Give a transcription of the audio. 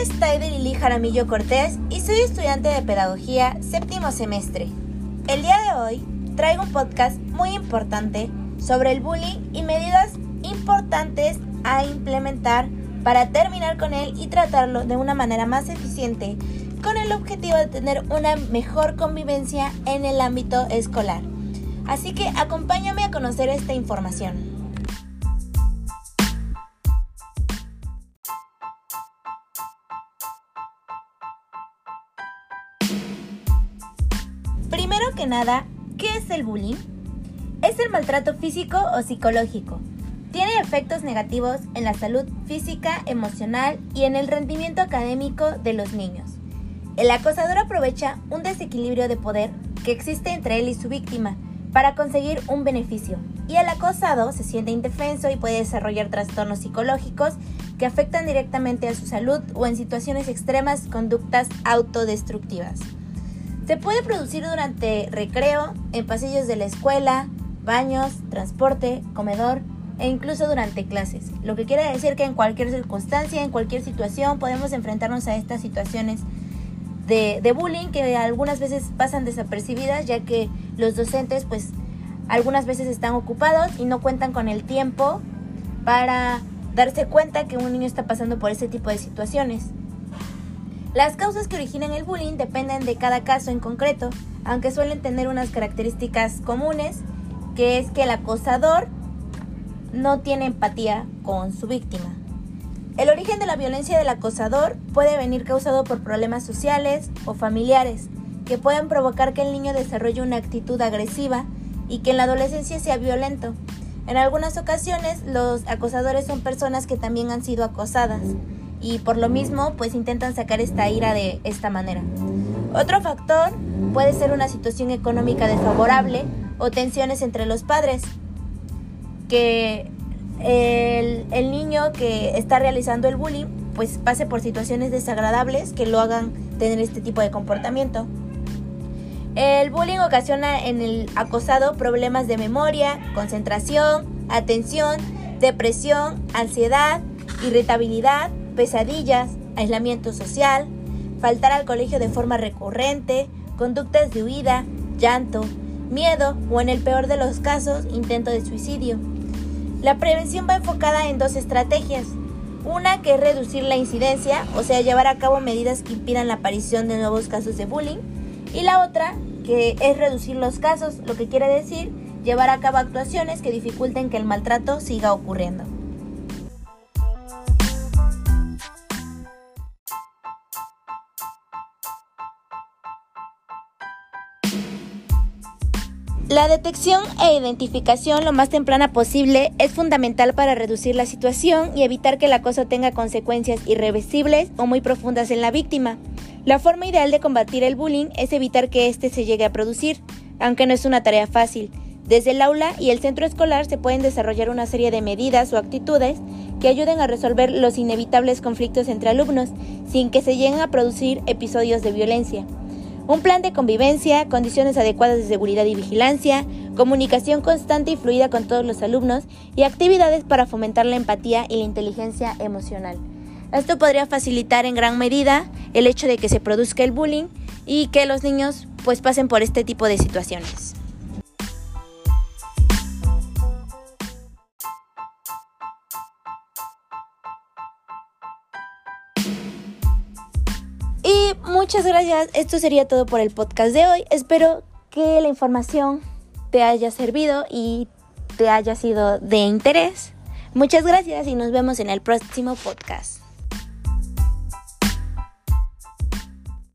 es Taider Lili Jaramillo Cortés y soy estudiante de Pedagogía séptimo semestre. El día de hoy traigo un podcast muy importante sobre el bullying y medidas importantes a implementar para terminar con él y tratarlo de una manera más eficiente con el objetivo de tener una mejor convivencia en el ámbito escolar. Así que acompáñame a conocer esta información. Que nada, ¿qué es el bullying? Es el maltrato físico o psicológico. Tiene efectos negativos en la salud física, emocional y en el rendimiento académico de los niños. El acosador aprovecha un desequilibrio de poder que existe entre él y su víctima para conseguir un beneficio. Y el acosado se siente indefenso y puede desarrollar trastornos psicológicos que afectan directamente a su salud o en situaciones extremas conductas autodestructivas. Se puede producir durante recreo, en pasillos de la escuela, baños, transporte, comedor e incluso durante clases. Lo que quiere decir que en cualquier circunstancia, en cualquier situación, podemos enfrentarnos a estas situaciones de, bullying que algunas veces pasan desapercibidas ya que los docentes pues algunas veces están ocupados y no cuentan con el tiempo para darse cuenta que un niño está pasando por ese tipo de situaciones. Las causas que originan el bullying dependen de cada caso en concreto, aunque suelen tener unas características comunes, que es que el acosador no tiene empatía con su víctima. El origen de la violencia del acosador puede venir causado por problemas sociales o familiares, que pueden provocar que el niño desarrolle una actitud agresiva y que en la adolescencia sea violento. En algunas ocasiones los acosadores son personas que también han sido acosadas y por lo mismo pues intentan sacar esta ira de esta manera. Otro factor puede ser una situación económica desfavorable o tensiones entre los padres, que el, el, niño que está realizando el bullying pues pase por situaciones desagradables que lo hagan tener este tipo de comportamiento. El bullying ocasiona en el acosado problemas de memoria, concentración, atención, depresión, ansiedad, irritabilidad, pesadillas, aislamiento social, faltar al colegio de forma recurrente, conductas de huida, llanto, miedo o en el peor de los casos, intento de suicidio. La prevención va enfocada en dos estrategias. Una que es reducir la incidencia, o sea, llevar a cabo medidas que impidan la aparición de nuevos casos de bullying. Y la otra que es reducir los casos, lo que quiere decir llevar a cabo actuaciones que dificulten que el maltrato siga ocurriendo. La detección e identificación lo más temprana posible es fundamental para reducir la situación y evitar que el acoso tenga consecuencias irreversibles o muy profundas en la víctima. La forma ideal de combatir el bullying es evitar que éste se llegue a producir, aunque no es una tarea fácil. Desde el aula y el centro escolar se pueden desarrollar una serie de medidas o actitudes que ayuden a resolver los inevitables conflictos entre alumnos sin que se lleguen a producir episodios de violencia un plan de convivencia, condiciones adecuadas de seguridad y vigilancia, comunicación constante y fluida con todos los alumnos y actividades para fomentar la empatía y la inteligencia emocional. Esto podría facilitar en gran medida el hecho de que se produzca el bullying y que los niños pues pasen por este tipo de situaciones. Y muchas gracias. Esto sería todo por el podcast de hoy. Espero que la información te haya servido y te haya sido de interés. Muchas gracias y nos vemos en el próximo podcast.